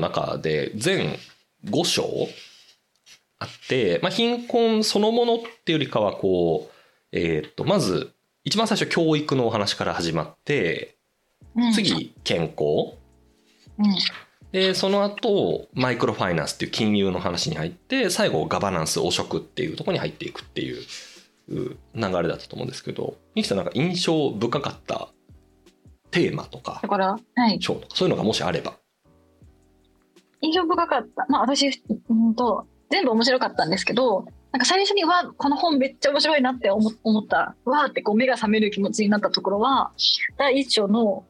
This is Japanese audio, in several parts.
中で全5章あって、まあ、貧困そのものっていうよりかはこう、えーっとまず一番最初教育のお話から始まってうん、次健康。うん、でその後マイクロファイナンスっていう金融の話に入って最後ガバナンス汚職っていうところに入っていくっていうう流れだったと思うんですけどミキさんなんか印象深かったテーマとかだから、はい、章とかそういうのがもしあれば。印象深かった。まあ私、うんと、全部面白かったんですけど、なんか最初にわこの本めっちゃ面白いなって思思ったわーってこう目が覚める気持ちになったところは第一章の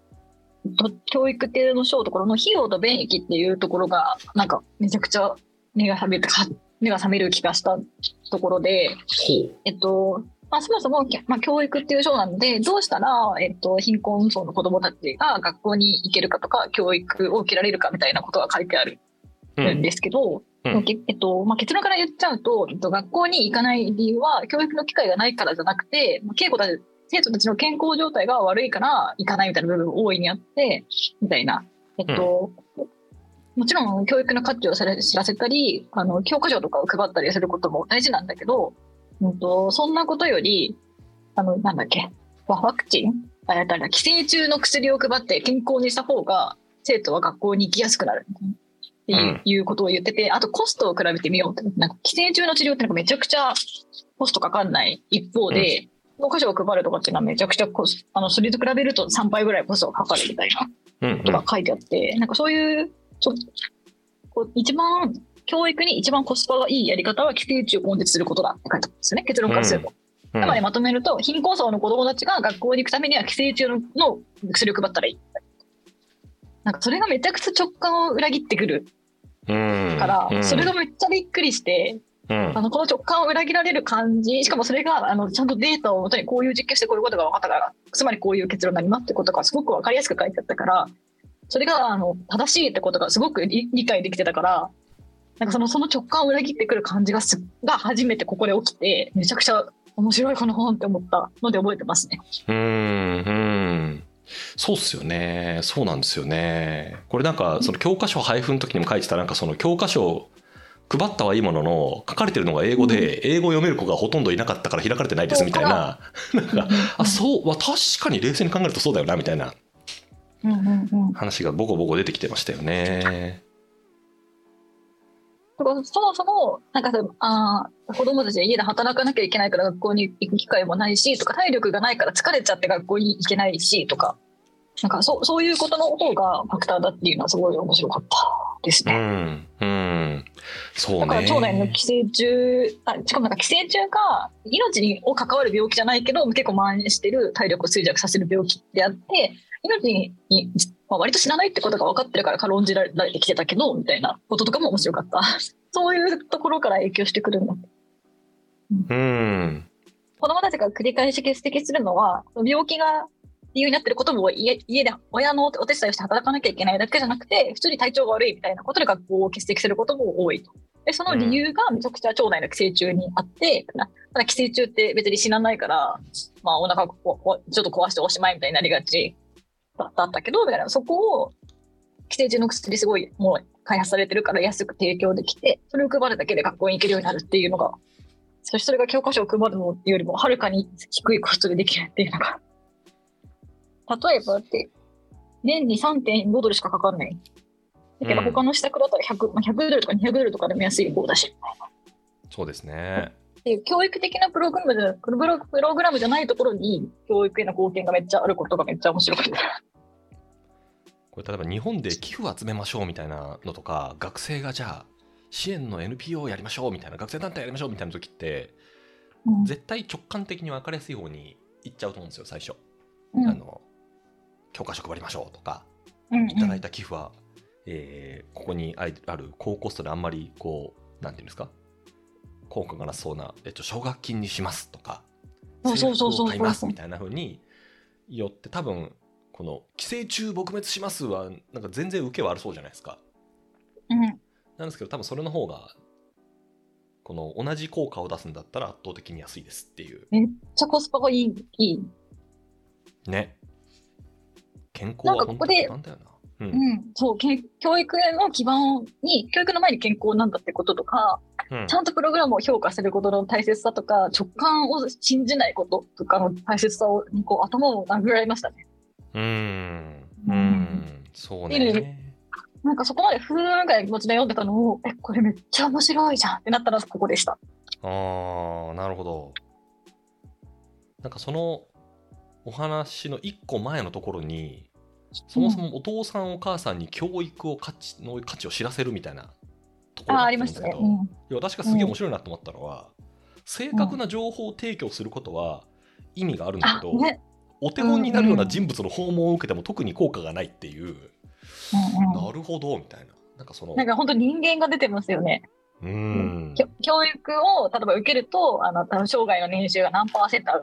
と教育っていうの章のところの費用と便益っていうところがなんかめちゃくちゃ目が覚めた目が覚める気がしたところでほえっとまあ、そもそも、まあ、教育っていう章なのでどうしたら、えっと、貧困層の子どもたちが学校に行けるかとか教育を受けられるかみたいなことが書いてあるう。うんんですけど、うんけえっとまあ、結論から言っちゃうと、えっと、学校に行かない理由は教育の機会がないからじゃなくてまあ稽古たち生徒たちの健康状態が悪いから行かないみたいな部分大いにあってみたいな。えっともちろん教育の価値を知ら知らせたりあの教科書とかを配ったりすることも大事なんだけど、うん、とそんなことよりあのなんだっけワワクチン？あやったら寄生虫の薬を配って健康にした方が生徒は学校に行きやすくなる。っていう,、ことを言っててあとコストを比べてみようって。なんか寄生虫の治療ってなんかめちゃくちゃコストかかんない。一方で、教科書を配るとかっていうのはめちゃくちゃコスあのそれと比べると3倍ぐらいコストがかかるみたいな。うんことが書いてあって、なんかそういうちょこう一番教育に一番コスパがいいやり方は寄生虫を根絶することだって書いてあるんですよね。結論からすると。うん。つまりまとめると貧困層の子どもたちが学校に行くためには寄生虫のの薬を配ったらいい。なんかそれがめちゃくちゃ直感を裏切ってくる。うん。から、うん。それがめっちゃびっくりして、うん。あのこの直感を裏切られる感じしかもそれがあのちゃんとデータをもとにこういう実験してこういうことが分かったからつまりこういう結論になりますってことがすごく分かりやすく書いてあったからそれがあの正しいってことがすごく理理解できてたからなんかそのその直感を裏切ってくる感じがすが初めてここで起きてめちゃくちゃ面白いこの本って思ったので覚えてますね。うんうん。そうっすよね。そうなんですよね。これなんかその教科書配布の時にも書いてたなんかその教科書を配ったはいいものの書かれてるのが英語で英語を読める子がほとんどいなかったから開かれてないですみたいな。なんかあそうわ確かに冷静に考えるとそうだよなみたいな。話がボコボコ出てきてましたよね。そもそもなんかさあー子供たちは家で働かなきゃいけないから学校に行く機会もないしとか体力がないから疲れちゃって学校に行けないしとかなんかそうそういうことの方がファクターだっていうのはすごい面白かったですうね。んうんそうだからね。腸内の寄生虫あしかもなんか寄生虫が命にを関わる病気じゃないけど結構蔓延してる体力を衰弱させる病気であって命に、まあ、割と知らないってことが分かってるから軽んじられてきてたけどみたいなこととかも面白かった。そういうところから影響してくるんだうん。子供たちが繰り返し欠席するのは病気が理由になってることも家家で親のお手伝いをして働かなきゃいけないだけじゃなくて普通に体調が悪いみたいなことで学校を欠席することも多いと。でその理由がめちゃくちゃ腸内の寄生虫にあって、なただ寄生虫って別に死なないから、まあ、お腹ここちょっと壊しておしまいみたいになりがちだったけどみたいなそこを寄生虫の薬すごいもう開発されてるから安く提供できてそれを配るだけで学校に行けるようになるっていうのがそしてそれが教科書を配るのよりもはるかに低いコストでできるっていうのが。例えばだって、年に3.5ドルしかかかんない。だけどうん他の施策だったら 100, まあ100ドルとか200ドルとかでも安い方だし。そうですね。っていう教育的なプログラムじゃプログラムじゃないところに教育への貢献がめっちゃあることがめっちゃ面白くて。これ例えば日本で寄付を集めましょうみたいなのとか学生がじゃあ支援の NPO をやりましょうみたいな学生団体やりましょうみたいな時ってうん。絶対直感的に分かりやすい方に行っちゃうと思うんですよ最初。うん。あの教科書配りましょうとかうんいただいた寄付は、えーここにある高コストであんまりこうなんていうんですか？効果がなさそうな、えっと、奨学金にしますとかそうそうそうそう制服を買いますみたいな風によって多分この寄生虫撲滅しますはなんか全然受けはあるそうじゃないですか。うんなんですけど多分それの方がこの同じ効果を出すんだったら圧倒的に安いですっていうめっちゃコスパがいい。いいね健康なんは本当かここでなんだよな。ううんん、そう、け教育の基盤に、教育の前に健康なんだってこととか、うんちゃんとプログラムを評価することの大切さとか、直感を信じないこととかの大切さをにこう頭を殴られましたね。うんううんんそうねなんかそこまでふーんぐらいの気持ちで読んでたのを、え、これめっちゃ面白いじゃんってなったらここでした。ああなるほどなんかそのお話の一個前のところにそもそもお父さんお母さんに教育を価値の価値を知らせるみたいなところああ、だありましたね。ったんですけど、うん。いや私がすげえ面白いなと思ったのは、正確な情報を提供することは意味があるんだあけど、ね。お手本になるような人物の訪問を受けても特に効果がないっていう、なるほどみたいな。なんかその。なんか本当人間が出てますよね。うーん教育を例えば受けるとあの生涯の年収が何パーセント上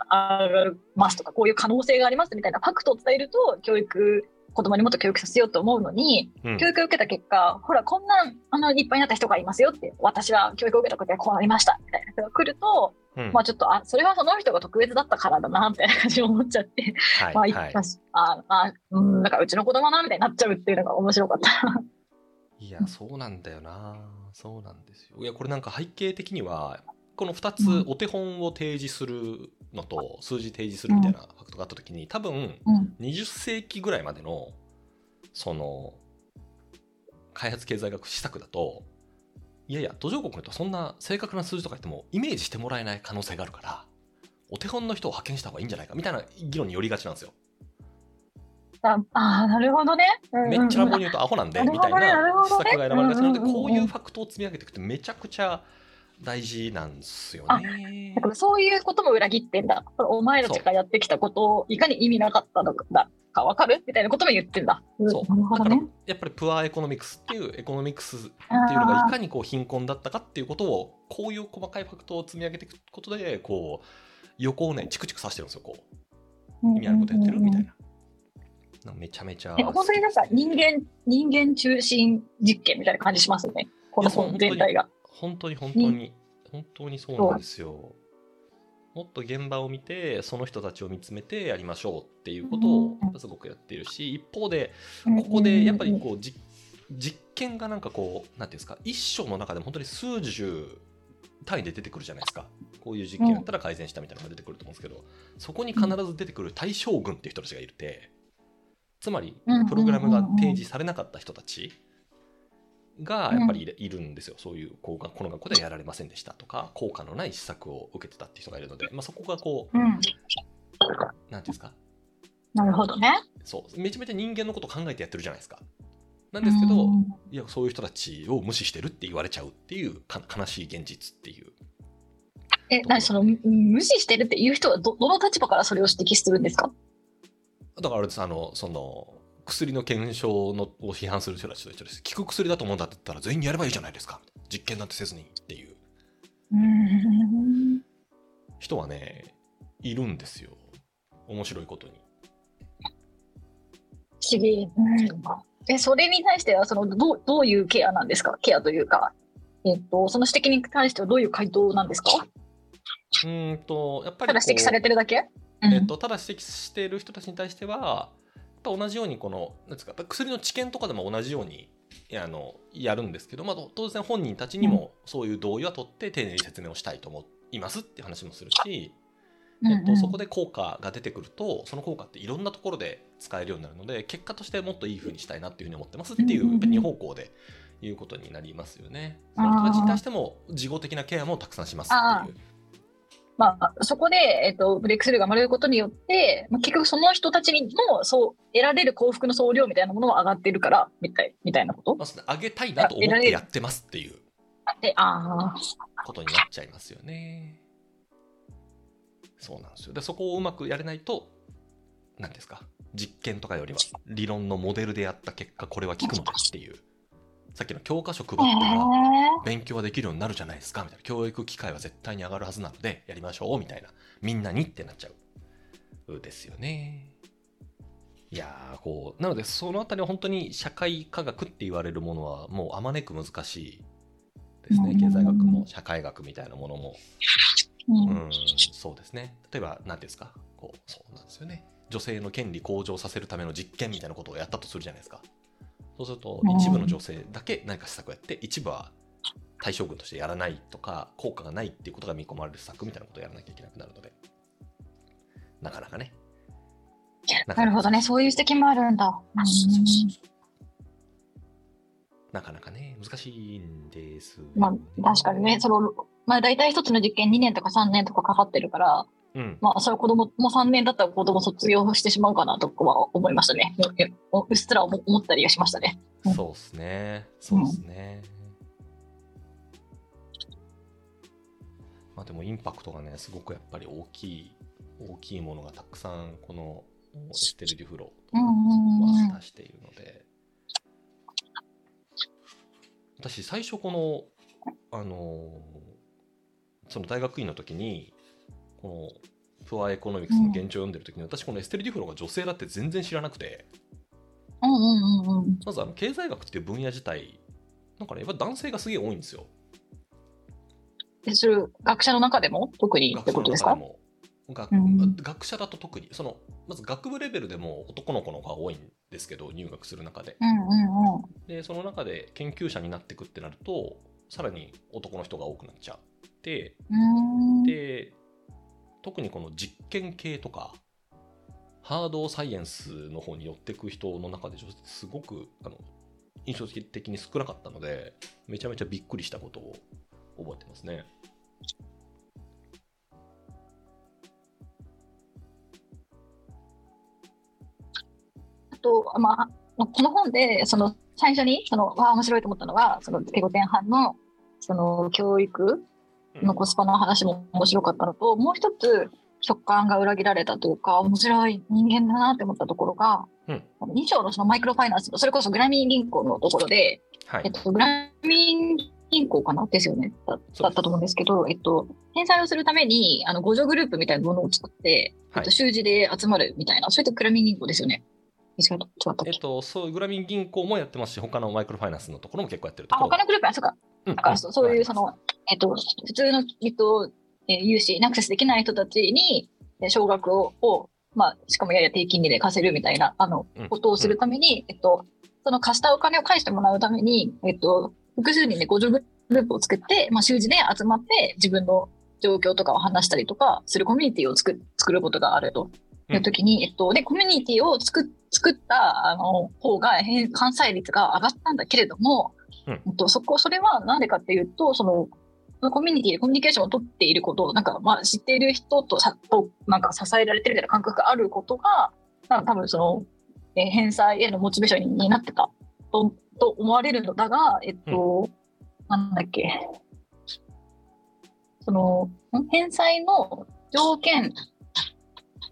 がりますとかこういう可能性がありますみたいなファクトを伝えると教育子供にもっと教育させようと思うのに、うん。教育を受けた結果ほらこんなあの立派になった人がいますよって私は教育を受けたことでこうなりましたみたいな人が来ると、うん。まあちょっとあそれはその人が特別だったからだなみたいな感じに思っちゃって、まあはいはい。いっかしああうんなんかうちの子供なみたいになっちゃうっていうのが面白かった。いやそうなんだよな。そうなんですよ。いやこれなんか背景的にはこの2うん。つお手本を提示するのと数字提示するみたいなファクトがあった時に多分うん。20世紀ぐらいまでのその開発経済学施策だといやいや途上国の人はそんな正確な数字とか言ってもイメージしてもらえない可能性があるからお手本の人を派遣した方がいいんじゃないかみたいな議論によりがちなんですよ。ああーなるほどね。うんうんうんめっちゃ乱暴に言うとアホなんでみたいな施策が選ばれがちなのでこういうファクトを積み上げていくってめちゃくちゃ大事なんですよねだ。からそういうことも裏切ってんだ。お前たちがやってきたことをいかに意味なかったのかか分かる？みたいなことも言ってんだ。んそうだから。やっぱり Poor Economics っていう economics っていうのがいかにこう貧困だったかっていうことをこういう細かいファクトを積み上げていくことでこう横をねチクチクさしてるんですよこう意味あることやってるみたいな。めちゃめちゃえ本当になんか人間、人間中心実験みたいな感じしますよね。この本全体が。本当に本当に本当にそうなんですよ。もっと現場を見てその人たちを見つめてやりましょうっていうことをうん。やっぱすごくやっているし一方でここでやっぱりこうじ実験がなんかこうなんていうんですか一章の中でも本当に数十単位で出てくるじゃないですか。こういう実験やったら改善したみたいなのが出てくると思うんですけどそこに必ず出てくる対象群っていう人たちがいてつまりプログラムが提示されなかった人たちがやっぱりいるんですよ。そういうこうがこの学校ではやられませんでしたとか効果のない施策を受けてたっていう人がいるので、まあ、そこがこううん。なんていうんですか？なるほどね。そう。めちゃめちゃ人間のこと考えてやってるじゃないですか。なんですけど、うん。いやそういう人たちを無視してるって言われちゃうっていうか悲しい現実っていう。え、なにそのむ無視してるっていう人はどどの立場からそれを指摘するんですか？だからあれです。あのその薬の検証のを批判する人たちと一緒です。効く薬だと思うんだって言ったら全員やればいいじゃないですか。実験なんてせずにっていう。うん。人はねいるんですよ。面白いことに。不思議。うん。え、それに対してはそのどうどういうケアなんですか？ケアというか、えっと、その指摘に対してはどういう回答なんですか？うーんとやっぱりただ指摘されてるだけ、うん。えっと、ただ指摘している人たちに対してはやっぱ同じようにこのなんですか薬の治験とかでも同じようにあのやるんですけど、まあ、当然本人たちにもそういう同意は取って丁寧に説明をしたいと思いますって話もするし、えっと、そこで効果が出てくるとその効果っていろんなところで使えるようになるので結果としてもっといい風にしたいなっていうふうに思ってますっていううんうんうんやっぱり二方向でいうことになりますよね。その人たちに対しても事後的なケアもたくさんしますっていう。まあ、そこで、えっと、ブレイクスルーが生まれることによって、まあ、結局その人たちにもそう得られる幸福の総量みたいなものは上がってるからみたいみたいなこと？まあ、上げたいなと思ってやってますっていうでああことになっちゃいますよね。そうなんですよ。で、そこをうまくやれないと、何ですか、実験とかよりは理論のモデルでやった結果、これは効くのですっていう、さっきの教科書配へったら、え勉強はできるようになるじゃないですか、みたいな。教育機会は絶対に上がるはずなので、やりましょう、みたいな。みんなにってなっちゃう。ですよね。いやー、こう、なので、そのあたりは本当に社会科学って言われるものは、もうあまねく難しいですね。うん経済学も社会学みたいなものも。うんうん、そうですね。例えば、何ですか、こう、そうなんですよね。女性の権利向上させるための実験みたいなことをやったとするじゃないですか。そうするとうん。一部の女性だけ何か施策をやって一部は対象群としてやらないとか効果がないっていうことが見込まれる施策みたいなことをやらなきゃいけなくなるので。なかなかね。なるほどね。そういう指摘もあるんだ。うんなかなかね難しいんです、まあ、確かにね、その、まあ、大体一つの実験2年とか3年とかかかってるから、うん。まあ、それは子供も3年だったら子供卒業してしまうかなとかは思いましたね。ううっすら思思ったりはしましたね。うん。そうですね。そうですね、まあでもインパクトがねすごくやっぱり大きい大きいものがたくさんこのエステル・デュフロうんうんうんは出しているので。私最初このあのその大学院の時にこのプアエコノミクスの現状を読んでる時に、私このエステル・デュフロが女性だって全然知らなくて。うんうんうんうん。まずあの経済学っていう分野自体なんかねやっぱ男性がすげえ多いんですよ。でそれ学者の中でも？特にってことですか？学学うん。学者だと特に。そのまず学部レベルでも男の子の方が多いんですけど入学する中で。うんうんうん。でその中で研究者になっていくってなるとさらに男の人が多くなっちゃって。うーん。で特にこの実験系とかハードサイエンスの方に寄ってく人の中ですごくあの印象的に少なかったのでめちゃめちゃびっくりしたことを覚えてますね。あと、まあ、この本で、その、最初に、その、わあ、面白いと思ったのは、その、英語前半の、その、教育のコスパの話も面白かったのと、もう一つ、直感が裏切られたというか、面白い人間だなって思ったところが、うん。2章のそのマイクロファイナンスの、それこそグラミン銀行のところで、はい、えっと、グラミン銀行かな？ですよね。だだったと思うんですけど、えっと、返済をするために、あの、互助グループみたいなものを作って、えはい。っと、習字で集まるみたいな、それってグラミン銀行ですよね。えっと、そうグラミン銀行もやってますし他のマイクロファイナンスのところも結構やってるとあ、ころ。他のグループは、そうか。うん。だからそうそういう、その、えっと、普通の、えっと、えー融資にアクセスできない人たちに、えー少額を、をまあ、しかもやや低金利で貸せるみたいな、あのうん、ことをするために、えっと、その貸したお金を返してもらうために、えっと、複数人で互助グループを作って、まあ、習字で集まって、自分の状況とかを話したりとかするコミュニティを作作ることがあると。いう時に、えっと、で、コミュニティを作作った、あの、方が、返関西率が上がったんだけれども、うん。えっと、そこ、それはなんでかっていうと、そのコミュニティでコミュニケーションを取っていること、なんか、まあ、知っている人とさと、なんか支えられてるみたいな感覚があることが、なんか多分その、えー返済へのモチベーションになってたとと思われるのだが、えっと、なんだっけ、その、ん返済の条件、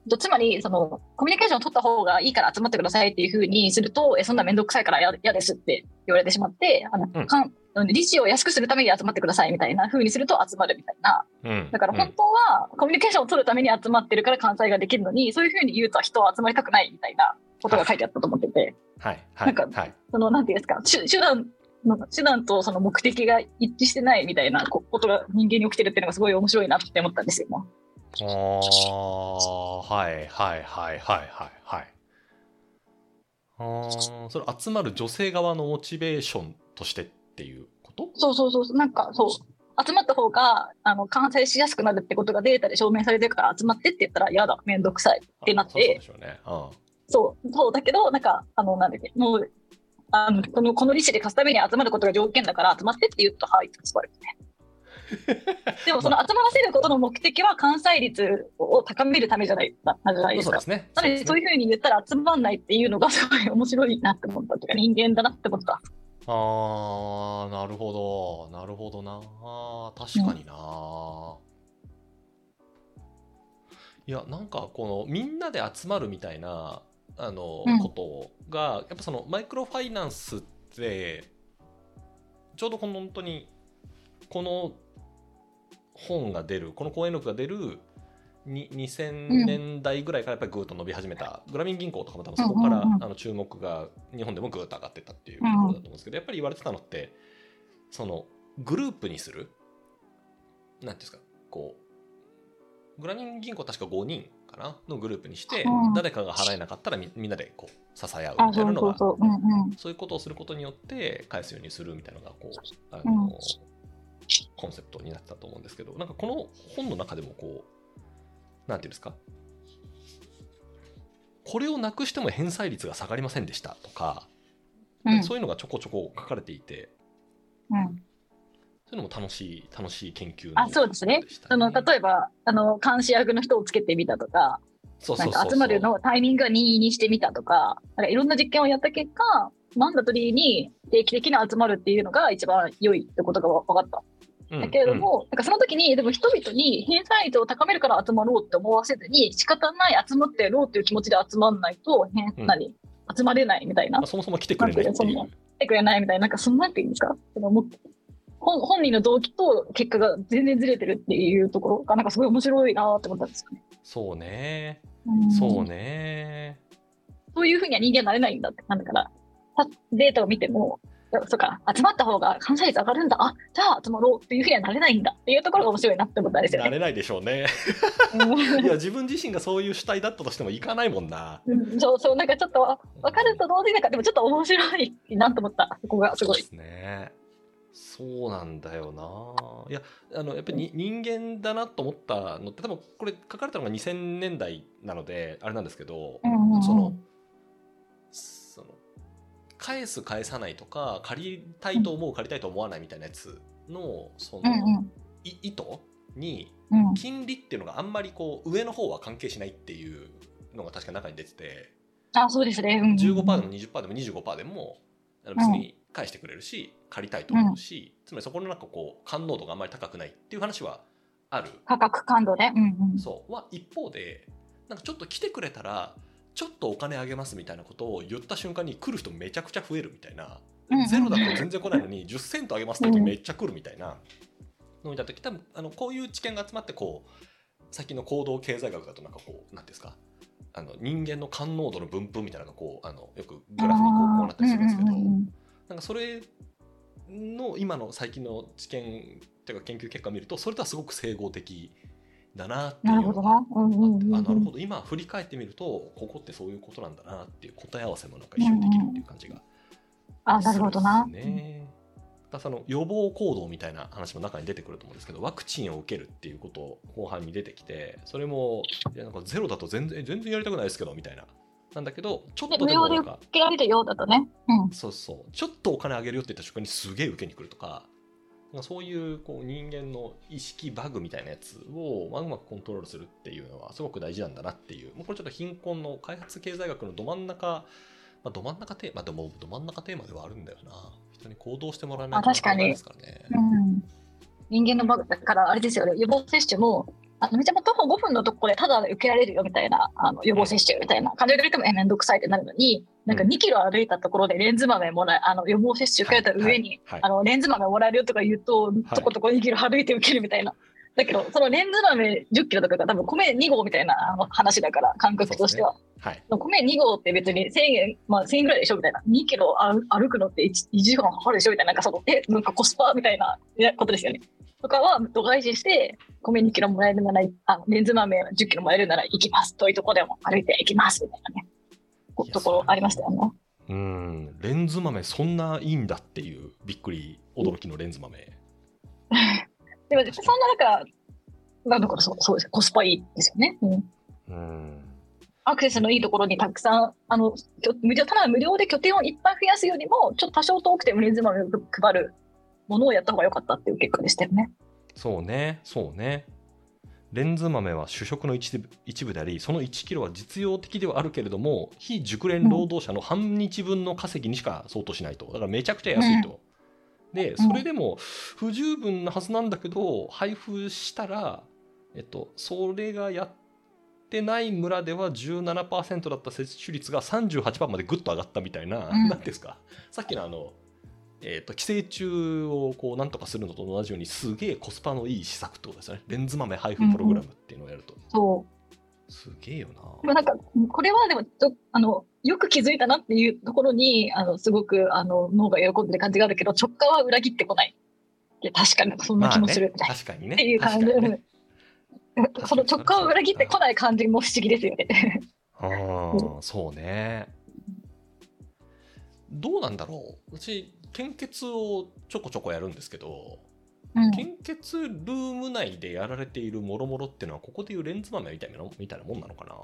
とつまり、その、コミュニケーションを取った方がいいから集まってくださいっていうふうにすると、え、そんなめんどくさいから嫌嫌ですって言われてしまって、あの、うんかん利子を安くするために集まってくださいみたいな風にすると集まるみたいな。うんだから本当はコミュニケーションを取るために集まってるから関西ができるのに、そういう風に言うと人は集まりたくないみたいなことが書いてあったと思ってて、はいはいなんかはいその、なんていうんですか、手手段の、手段とその目的が一致してないみたいなこことが人間に起きてるっていうのがすごい面白いなって思ったんですよ。あーはいはいはいはいはい。はいあーそれ集まる女性側のモチベーションとしてっていうこと？そうそうそうそう、なんかそう、集まった方が、あの、完成しやすくなるってことがデータで証明されてるから集まってって言ったら、嫌だ、めんどくさいってなって。あそうで、しょうね。うん。そう、そうだけど、なんか、あの、なんだっけ、もう、あの、この、この利子で貸すために集まることが条件だから集まってって言うと、はい、集まるね。でも、その集まらせることの目的は関西率を高めるためじゃない、なじゃないですか。そうで。すね。なので、そういうふうに言ったら集まんないっていうのがすごい面白いなって思ったというか、人間だなって思った。あーなるほど。なるほどな。確かにな、いやなんかこのみんなで集まるみたいなあの、うん。ことがやっぱそのマイクロファイナンスってちょうどこの本当にこの本が出るこの講演録が出るに2000年代ぐらいからやっぱりぐーっと伸び始めた、グラミン銀行とかも多分そこから、あの注目が日本でもぐーっと上がってったっていうところだと思うんですけど、やっぱり言われてたのってそのグループにするなんていうんですかこうグラミン銀行確か5人かかなのグループにして、うん。誰かが払えなかったらみみんなでこう支え合うあ、みたいなのがそういうことをすることによって返すようにするみたいなのがこうあうん。の、コンセプトになってたと思うんですけどなんかこの本の中でもこうなんていうんですか？これをなくしても返済率が下がりませんでしたとか、うんそういうのがちょこちょこ書かれていてうん。そういうのも楽しい楽しい研究あ、そうですね。あの、例えば、あの、監視役の人をつけてみたとか、そうなんそ集まるのタイミングが任意にしてみたとか、なんかいろんな実験をやった結果、マンダトリーに定期的に集まるっていうのが一番良いってことが分かった。うん。だけれども、なんかその時に、でも人々に返済率を高めるから集まろうって思わせずに、仕方ない集まってやろうっていう気持ちで集まんないと、変うん何集まれないみたいな。まあ、。そもそも来てくれないっていう。来てくれないみたいな、なんかそんなんていうんですか？そのも本本人の動機と結果が全然ずれてるっていうところが、なんかすごい面白いなって思ったんですよね。そうね。うん。そうね。そういうふうには人間になれないんだって。なんだから、たデータを見ても、そうか、集まった方が感謝率上がるんだ。あ、じゃあ集まろうっていうふうにはなれないんだっていうところが面白いなって思ったんですよね。なれないでしょうね。うん。いや自分自身がそういう主体だったとしてもいかないもんな。うん。そうそう、なんかちょっとわ分かると同時になんか、でもちょっと面白いなと思った。そこがすごい。で。すね。そうなんだよな。いやあのやっぱりに人間だなと思ったのって多分これ書かれたのが2000年代なのであれなんですけど、うんうんうん。その返す返さないとか借りたいと思う借りたいと思わないみたいなやつのその、うんうん。い意図にうん。金利っていうのがあんまりこう上の方は関係しないっていうのが確か中に出ててあ、そうですね。うんうん15%でも20%でも25%でも別に返してくれるし借りたいと思うし、つまりそこのなんかこう感濃度があんまり高くないっていう話はある。価格感度ね。うんうん。そう。は一方でなんかちょっと来てくれたらちょっとお金あげますみたいなことを言った瞬間に来る人めちゃくちゃ増えるみたいな、ゼロだと全然来ない。のに10セントあげますってめっちゃ来るみたいな。のを見た時多分あのこういう知見が集まってこう先の行動経済学だとなんかこう何ていうんですか？あの人間の感濃度の分布みたいなのがこうあのよくグラフにこうこうなったりするんですけど、なんかそれの今の最近の知見っていうか研究結果を見るとそれとはすごく整合的だなっていうなるほどな。うんうんうんうんあなるほど今振り返ってみるとここってそういうことなんだなっていう答え合わせもなんか一緒にできるっていう感じがあ、なるほどなね。だその予防行動みたいな話も中に出てくると思うんですけどワクチンを受けるっていうことを後半に出てきてそれもいやなんかゼロだと全然全然やりたくないですけどみたいななんだけどちょっとででもなんか受けられるようだとね。うん。そうそうちょっとお金あげるよって言った瞬間にすげえ受けに来るとかそういうこう人間の意識バグみたいなやつをまあうまくコントロールするっていうのはすごく大事なんだなっていう。もうこれちょっと貧困の開発経済学のど真ん中、まあ、ど真ん中テーマでもど真ん中テーマではあるんだよな。人に行動してもらわないといけないですからね。うん。人間のバグだから、あれですよね、予防接種も、あのめちゃめちゃ徒歩5分のところでただで受けられるよみたいな、あの予防接種みたいな感じで言っても、え、めんどくさいってなるのに、なんかうん2キロ歩いたところでレンズ豆もらえ、あの予防接種受けられた上に、はいはいあのレンズ豆もらえるよとか言うと、とことこ2キロ歩いて受けるみたいな。だけど、そのレンズ豆10キロとかが多分米2合みたいなあの話だから、感覚としては。はい米2合って別に1000円、まあ1000円ぐらいでしょみたいな。2キロ歩歩くのって 1, 1時間かかるでしょみたいな。なんかその、え、なんかコスパみたいなことですよね。とかは度外視して、米2キロもらえるなら、あのレンズ豆10キロもらえるなら行きます。遠いとこでも歩いて行きます。みたいなね。ところありましたよね。うんレンズ豆そんないいんだっていうびっくり驚きのレンズ豆 でも、そんな中、なんだからそうそうです。コスパいいですよね。うんうんアクセスのいいところにたくさん、あの、無料ただ無料で拠点をいっぱい増やすよりも、ちょっと多少遠くてもレンズ豆を配るものをやった方が良かったっていう結果でしたよね。そうね。そうね。レンズ豆は主食の一部一部でありその1キロは実用的ではあるけれども非熟練労働者の半日分の稼ぎにしか相当しないと。だからめちゃくちゃ安いと。でそれでも不十分なはずなんだけど配布したら、えっと、それがやってない村では17%だった接種率が38%までぐっと上がったみたいな、うん。んですか。さっきのあの、えっと寄生虫をこうなんとかするのと同じようにすげえコスパのいい施策ってことですよねレンズ豆配布プログラムっていうのをやると、そう。すげえよななんか、これはでもちょあの、よく気づいたなっていうところに、あの、すごく、あの、脳が喜んでる感じがあるけど、直感は裏切ってこない。いや、確かにそんな気もする。まあね、確かにねっていう感じね その直感を裏切ってこない感じも不思議ですよね。ああ、そうね。どうなんだろう私、献血をちょこちょこやるんですけど、うん、献血ルーム内でやられているもろもろっていうのは、ここでいうレンズ豆みたいなみたいなもんなのかな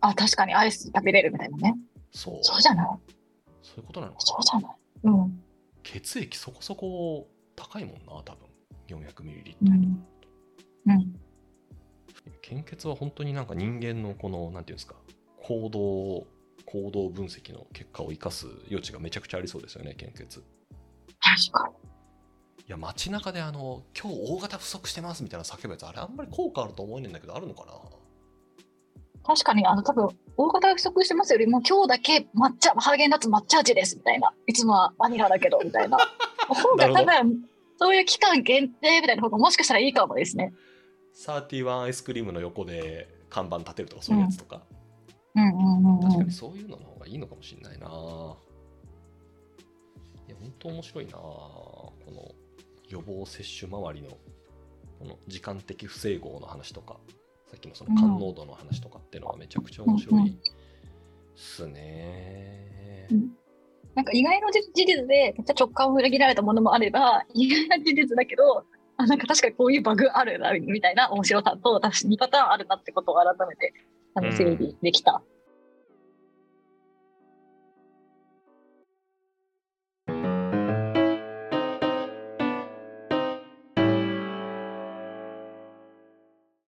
あ、確かにアイス食べれるみたいなね。そう。そうじゃない？そういうことなのかなそうじゃない？うん。血液そこそこ高いもんな、多分。400ml。うん。うん。献血は本当になんか人間のこの、なんていうんですか、行動、行動分析の結果を生かす余地がめちゃくちゃありそうですよね、献血。確かに。いや、街中であの、今日大型不足してますみたいな叫ぶやつ、あれあんまり効果あると思えないんだけど、あるのかな？確かに、あの、多分、大型が不足してますよりも、今日だけ抹茶、ハーゲンダッツ抹茶味です、みたいな。いつもはバニラだけど、みたいな。方が多分、そういう期間限定みたいな方がもしかしたらいいかもですね。31アイスクリームの横で看板立てるとかそういうやつとか、うんうんうんうん確かに。そういうのの方がいいのかもしれないないや本当面白いなこの予防接種周りのこの時間的不整合の話とかさっきのその感濃度の話とかっていうのはめちゃくちゃ面白いっすね、うん。なんか意外の事事実で、めっちゃ直感を裏切られたものもあれば、意外な事実だけど、あなんか確かにこういうバグあるな、みたいな面白さと、私2パターンあるなってことを改めて、あの、うん整理できた